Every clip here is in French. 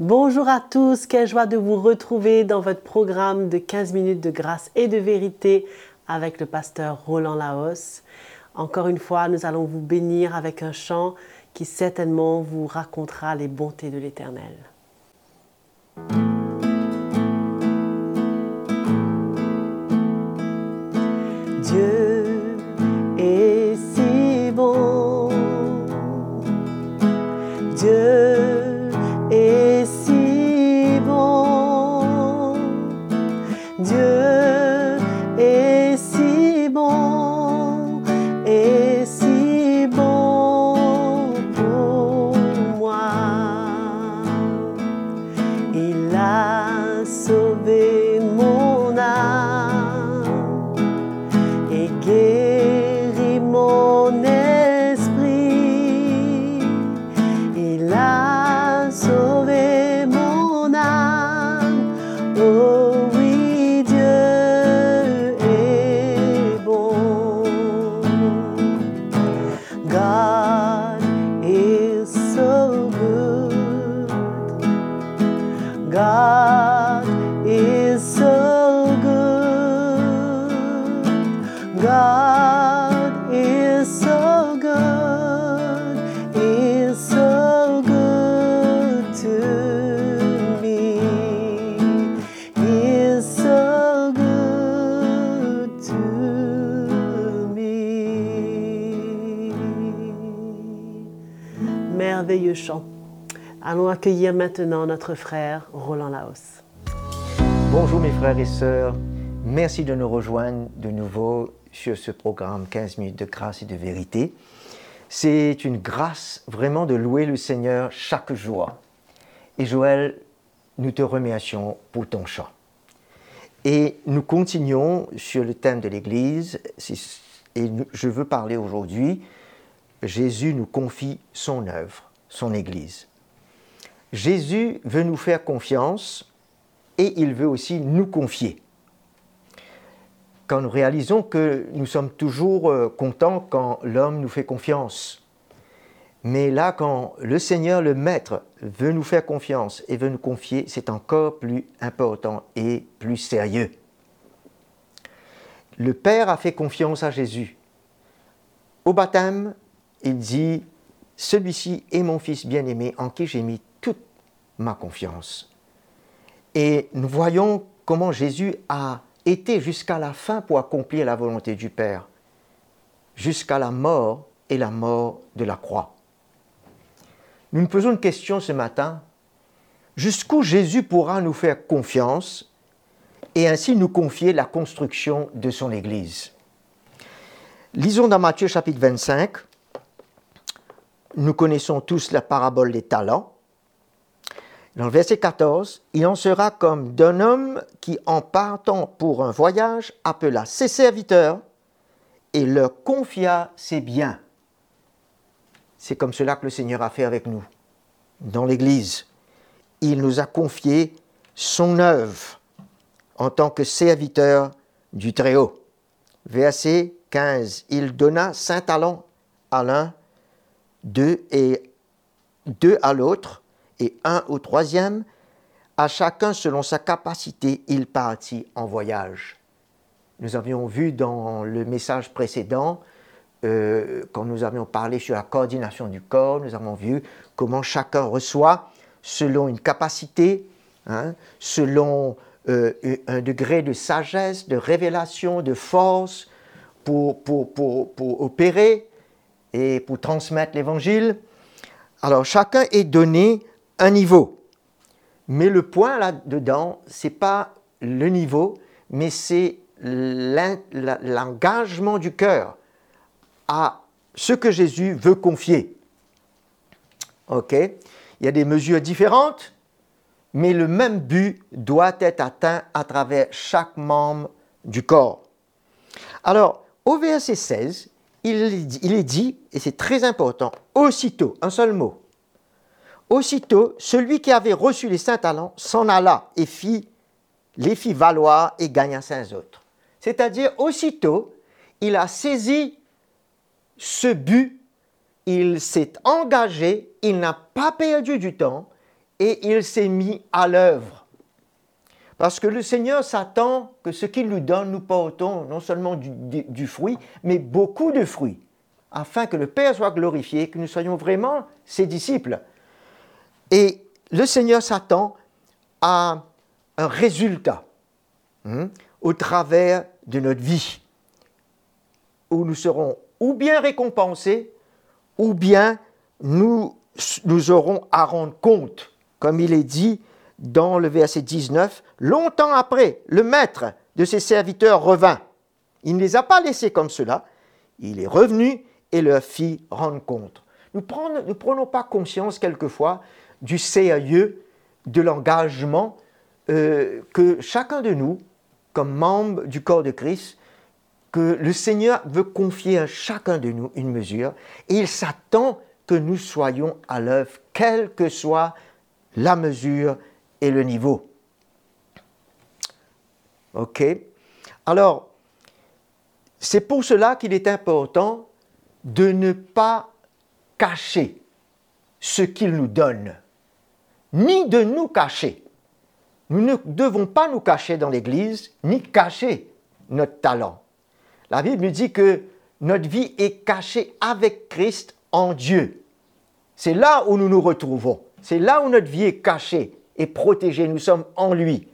Bonjour à tous, quelle joie de vous retrouver dans votre programme de 15 minutes de grâce et de vérité avec le pasteur Roland Laos. Encore une fois, nous allons vous bénir avec un chant qui certainement vous racontera les bontés de l'Éternel. A Merveilleux chant. Allons accueillir maintenant notre frère Roland Laos. Bonjour mes frères et sœurs, merci de nous rejoindre de nouveau sur ce programme 15 minutes de grâce et de vérité. C'est une grâce vraiment de louer le Seigneur chaque jour. Et Joël, nous te remercions pour ton chant. Et nous continuons sur le thème de l'Église et je veux parler aujourd'hui, Jésus nous confie son œuvre, son Église. Jésus veut nous faire confiance et il veut aussi nous confier. Quand nous réalisons que nous sommes toujours euh, contents quand l'homme nous fait confiance. Mais là, quand le Seigneur, le Maître, veut nous faire confiance et veut nous confier, c'est encore plus important et plus sérieux. Le Père a fait confiance à Jésus. Au baptême, il dit, Celui-ci est mon Fils bien-aimé en qui j'ai mis toute ma confiance. Et nous voyons comment Jésus a été jusqu'à la fin pour accomplir la volonté du Père, jusqu'à la mort et la mort de la croix. Nous nous posons une question ce matin. Jusqu'où Jésus pourra nous faire confiance et ainsi nous confier la construction de son Église? Lisons dans Matthieu chapitre 25. Nous connaissons tous la parabole des talents. Dans le verset 14, il en sera comme d'un homme qui, en partant pour un voyage, appela ses serviteurs et leur confia ses biens. C'est comme cela que le Seigneur a fait avec nous, dans l'Église. Il nous a confié son œuvre en tant que serviteur du Très-Haut. Verset 15, il donna cinq talents à l'un, deux et deux à l'autre, et un au troisième, à chacun selon sa capacité, il partit en voyage. Nous avions vu dans le message précédent, euh, quand nous avions parlé sur la coordination du corps, nous avons vu comment chacun reçoit selon une capacité, hein, selon euh, un degré de sagesse, de révélation, de force pour, pour, pour, pour opérer et pour transmettre l'évangile. Alors chacun est donné un niveau. Mais le point là-dedans, ce n'est pas le niveau, mais c'est l'engagement du cœur à ce que Jésus veut confier. OK? Il y a des mesures différentes, mais le même but doit être atteint à travers chaque membre du corps. Alors, au verset 16, il est dit, et c'est très important, aussitôt, un seul mot, Aussitôt, celui qui avait reçu les cinq talents s'en alla et fit, les fit valoir et gagna cinq autres. C'est-à-dire, aussitôt, il a saisi ce but, il s'est engagé, il n'a pas perdu du temps, et il s'est mis à l'œuvre. Parce que le Seigneur s'attend que ce qu'il nous donne, nous portons non seulement du, fruit, mais beaucoup de fruits, afin que le Père soit glorifié, que nous soyons vraiment ses disciples. Et le Seigneur s'attend à un résultat hein, au travers de notre vie, où nous serons ou bien récompensés, ou bien nous, nous aurons à rendre compte, comme il est dit dans le verset 19, longtemps après, le maître de ses serviteurs revint. Il ne les a pas laissés comme cela, il est revenu et leur fit rendre compte. Nous ne prenons pas conscience quelquefois du sérieux, de l'engagement euh, que chacun de nous, comme membre du corps de Christ, que le Seigneur veut confier à chacun de nous une mesure et il s'attend que nous soyons à l'œuvre, quelle que soit la mesure le niveau. OK Alors, c'est pour cela qu'il est important de ne pas cacher ce qu'il nous donne, ni de nous cacher. Nous ne devons pas nous cacher dans l'Église, ni cacher notre talent. La Bible nous dit que notre vie est cachée avec Christ en Dieu. C'est là où nous nous retrouvons. C'est là où notre vie est cachée et protégée. Nous sommes en lui.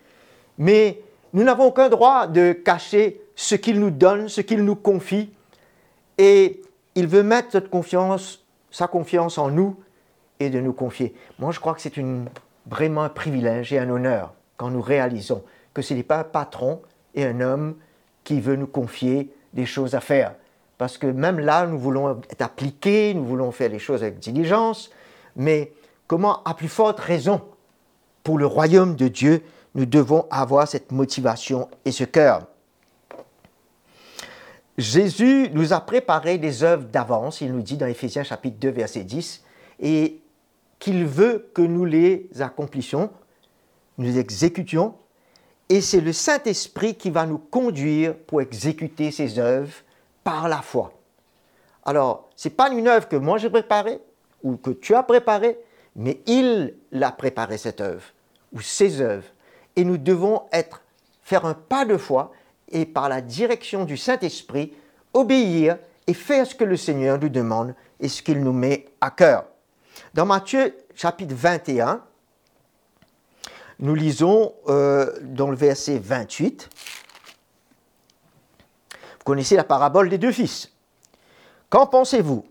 Mais nous n'avons aucun droit de cacher ce qu'il nous donne, ce qu'il nous confie. Et il veut mettre cette confiance, sa confiance en nous et de nous confier. Moi, je crois que c'est vraiment un privilège et un honneur quand nous réalisons que ce n'est pas un patron et un homme qui veut nous confier des choses à faire. Parce que même là, nous voulons être appliqués, nous voulons faire les choses avec diligence, mais comment, à plus forte raison, pour le royaume de Dieu, nous devons avoir cette motivation et ce cœur. Jésus nous a préparé des œuvres d'avance, il nous dit dans Éphésiens chapitre 2 verset 10, et qu'il veut que nous les accomplissions, nous les exécutions et c'est le Saint-Esprit qui va nous conduire pour exécuter ces œuvres par la foi. Alors, ce n'est pas une œuvre que moi j'ai préparée ou que tu as préparée, mais il l'a préparée cette œuvre ou ces œuvres. Et nous devons être, faire un pas de foi et par la direction du Saint-Esprit, obéir et faire ce que le Seigneur nous demande et ce qu'il nous met à cœur. Dans Matthieu chapitre 21, nous lisons euh, dans le verset 28. Vous connaissez la parabole des deux fils. Qu'en pensez-vous?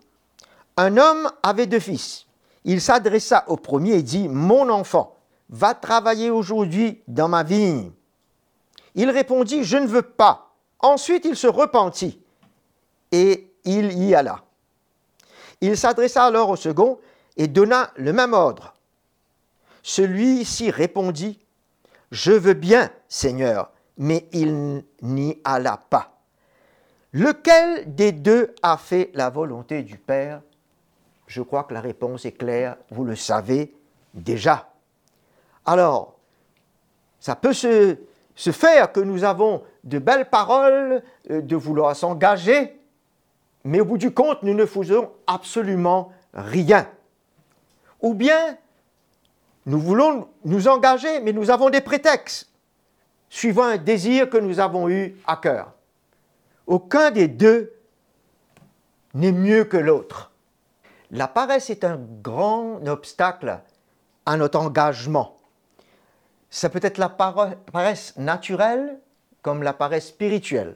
Un homme avait deux fils. Il s'adressa au premier et dit, Mon enfant, va travailler aujourd'hui dans ma vigne. Il répondit, Je ne veux pas. Ensuite il se repentit et il y alla. Il s'adressa alors au second et donna le même ordre. Celui-ci répondit, Je veux bien, Seigneur, mais il n'y alla pas. Lequel des deux a fait la volonté du Père? Je crois que la réponse est claire, vous le savez déjà. Alors, ça peut se, faire que nous avons de belles paroles, euh, de vouloir s'engager, mais au bout du compte, nous ne faisons absolument rien. Ou bien, nous voulons nous engager, mais nous avons des prétextes, suivant un désir que nous avons eu à cœur. Aucun des deux n'est mieux que l'autre. La paresse est un grand obstacle à notre engagement. Ça peut être la paresse naturelle comme la paresse spirituelle.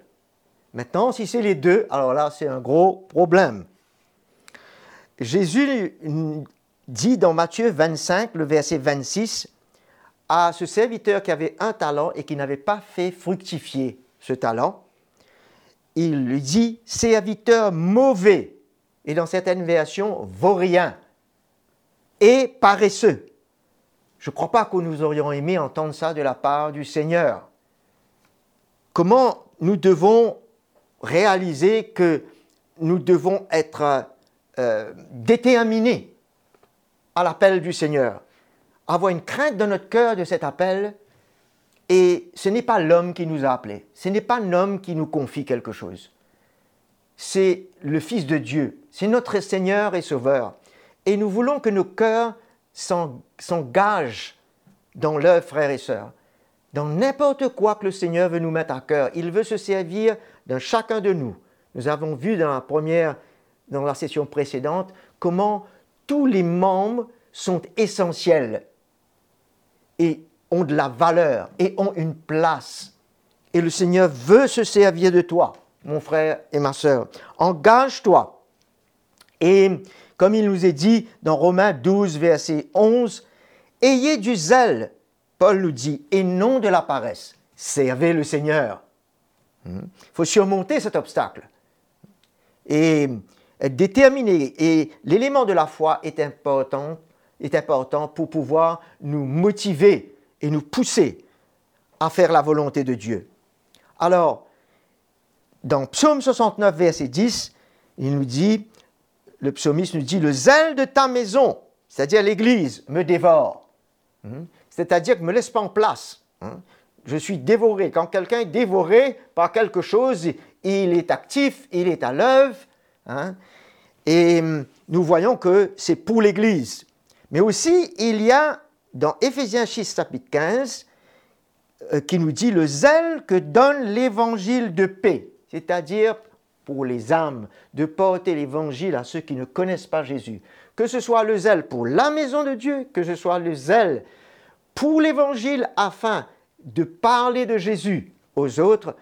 Maintenant, si c'est les deux, alors là, c'est un gros problème. Jésus dit dans Matthieu 25, le verset 26, à ce serviteur qui avait un talent et qui n'avait pas fait fructifier ce talent, il lui dit serviteur mauvais, et dans certaines versions, vaurien, et paresseux. Je ne crois pas que nous aurions aimé entendre ça de la part du Seigneur. Comment nous devons réaliser que nous devons être euh, déterminés à l'appel du Seigneur, avoir une crainte dans notre cœur de cet appel. Et ce n'est pas l'homme qui nous a appelés, ce n'est pas un homme qui nous confie quelque chose. C'est le Fils de Dieu, c'est notre Seigneur et Sauveur. Et nous voulons que nos cœurs s'engage dans l'œuvre, frères et sœurs. Dans n'importe quoi que le Seigneur veut nous mettre à cœur, il veut se servir d'un chacun de nous. Nous avons vu dans la première, dans la session précédente, comment tous les membres sont essentiels et ont de la valeur et ont une place. Et le Seigneur veut se servir de toi, mon frère et ma sœur. Engage-toi. Et comme il nous est dit dans Romains 12, verset 11, Ayez du zèle, Paul nous dit, et non de la paresse. Servez le Seigneur. Il faut surmonter cet obstacle. Et être déterminé. Et l'élément de la foi est important, est important pour pouvoir nous motiver et nous pousser à faire la volonté de Dieu. Alors, dans Psaume 69, verset 10, il nous dit, le psaumiste nous dit, le zèle de ta maison, c'est-à-dire l'Église, me dévore. Hmm? C'est-à-dire ne me laisse pas en place. Hmm? Je suis dévoré. Quand quelqu'un est dévoré par quelque chose, il est actif, il est à l'œuvre. Hein? Et hum, nous voyons que c'est pour l'Église. Mais aussi, il y a dans Éphésiens 6, chapitre 15, euh, qui nous dit le zèle que donne l'évangile de paix, c'est-à-dire pour les âmes, de porter l'évangile à ceux qui ne connaissent pas Jésus. Que ce soit le zèle pour la maison de Dieu, que ce soit le zèle pour l'évangile afin de parler de Jésus aux autres,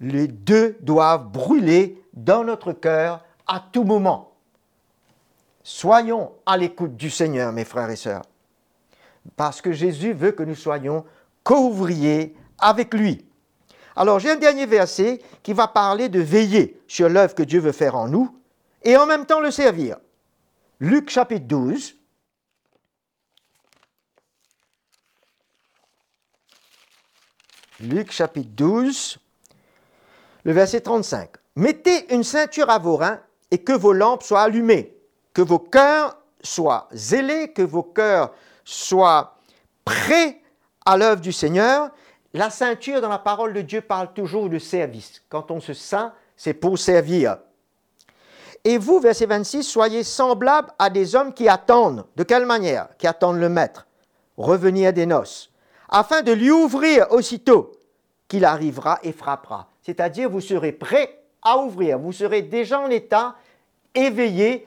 les deux doivent brûler dans notre cœur à tout moment. Soyons à l'écoute du Seigneur, mes frères et sœurs, parce que Jésus veut que nous soyons co-ouvriers avec lui. Alors j'ai un dernier verset qui va parler de veiller sur l'œuvre que Dieu veut faire en nous et en même temps le servir. Luc chapitre 12. Luc chapitre 12, le verset 35. Mettez une ceinture à vos reins et que vos lampes soient allumées, que vos cœurs soient zélés, que vos cœurs soient prêts à l'œuvre du Seigneur. La ceinture dans la parole de Dieu parle toujours de service. Quand on se sent, c'est pour servir. Et vous, verset 26, soyez semblables à des hommes qui attendent. De quelle manière? Qui attendent le maître, revenir des noces, afin de lui ouvrir aussitôt qu'il arrivera et frappera. C'est-à-dire, vous serez prêts à ouvrir, vous serez déjà en état éveillé,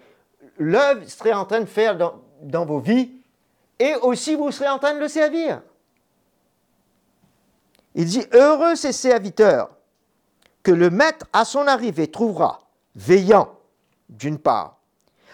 l'œuvre serait en train de faire dans, dans vos vies, et aussi vous serez en train de le servir. Il dit, heureux ces serviteurs que le maître à son arrivée trouvera, veillant, d'une part.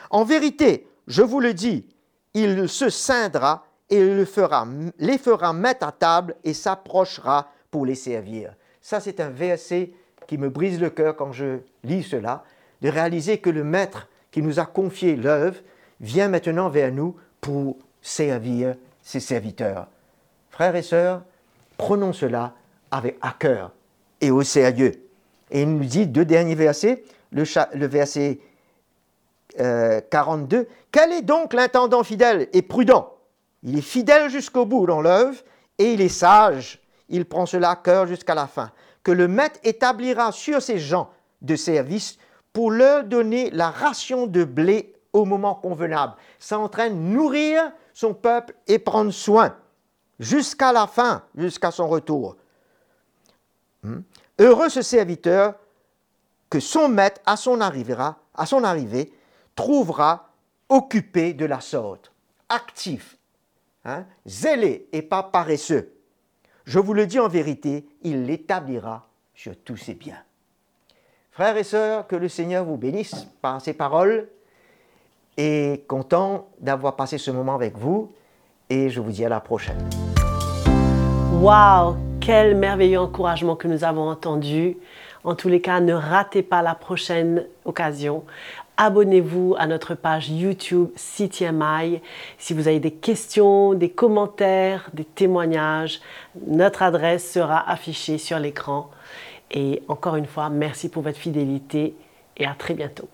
En vérité, je vous le dis, il se scindra et le fera, les fera mettre à table et s'approchera pour les servir. Ça, c'est un verset qui me brise le cœur quand je lis cela, de réaliser que le Maître qui nous a confié l'œuvre vient maintenant vers nous pour servir ses serviteurs. Frères et sœurs, prenons cela avec à cœur et au sérieux. Et il nous dit deux derniers versets, le, verset 42, euh, Quel est donc l'intendant fidèle et prudent? Il est fidèle jusqu'au bout dans l'œuvre et il est sage. Il prend cela à cœur jusqu'à la fin que le maître établira sur ces gens de service pour leur donner la ration de blé au moment convenable. Ça entraîne nourrir son peuple et prendre soin jusqu'à la fin, jusqu'à son retour. Hmm? Heureux ce serviteur que son maître, à son, à son arrivée, trouvera occupé de la sorte, actif, hein, zélé et pas paresseux. Je vous le dis en vérité, il l'établira sur tous ses biens. Frères et sœurs, que le Seigneur vous bénisse par ces paroles et content d'avoir passé ce moment avec vous et je vous dis à la prochaine. Waouh, quel merveilleux encouragement que nous avons entendu. En tous les cas, ne ratez pas la prochaine occasion abonnez-vous à notre page YouTube CTMI. Si vous avez des questions, des commentaires, des témoignages, notre adresse sera affichée sur l'écran. Et encore une fois, merci pour votre fidélité et à très bientôt.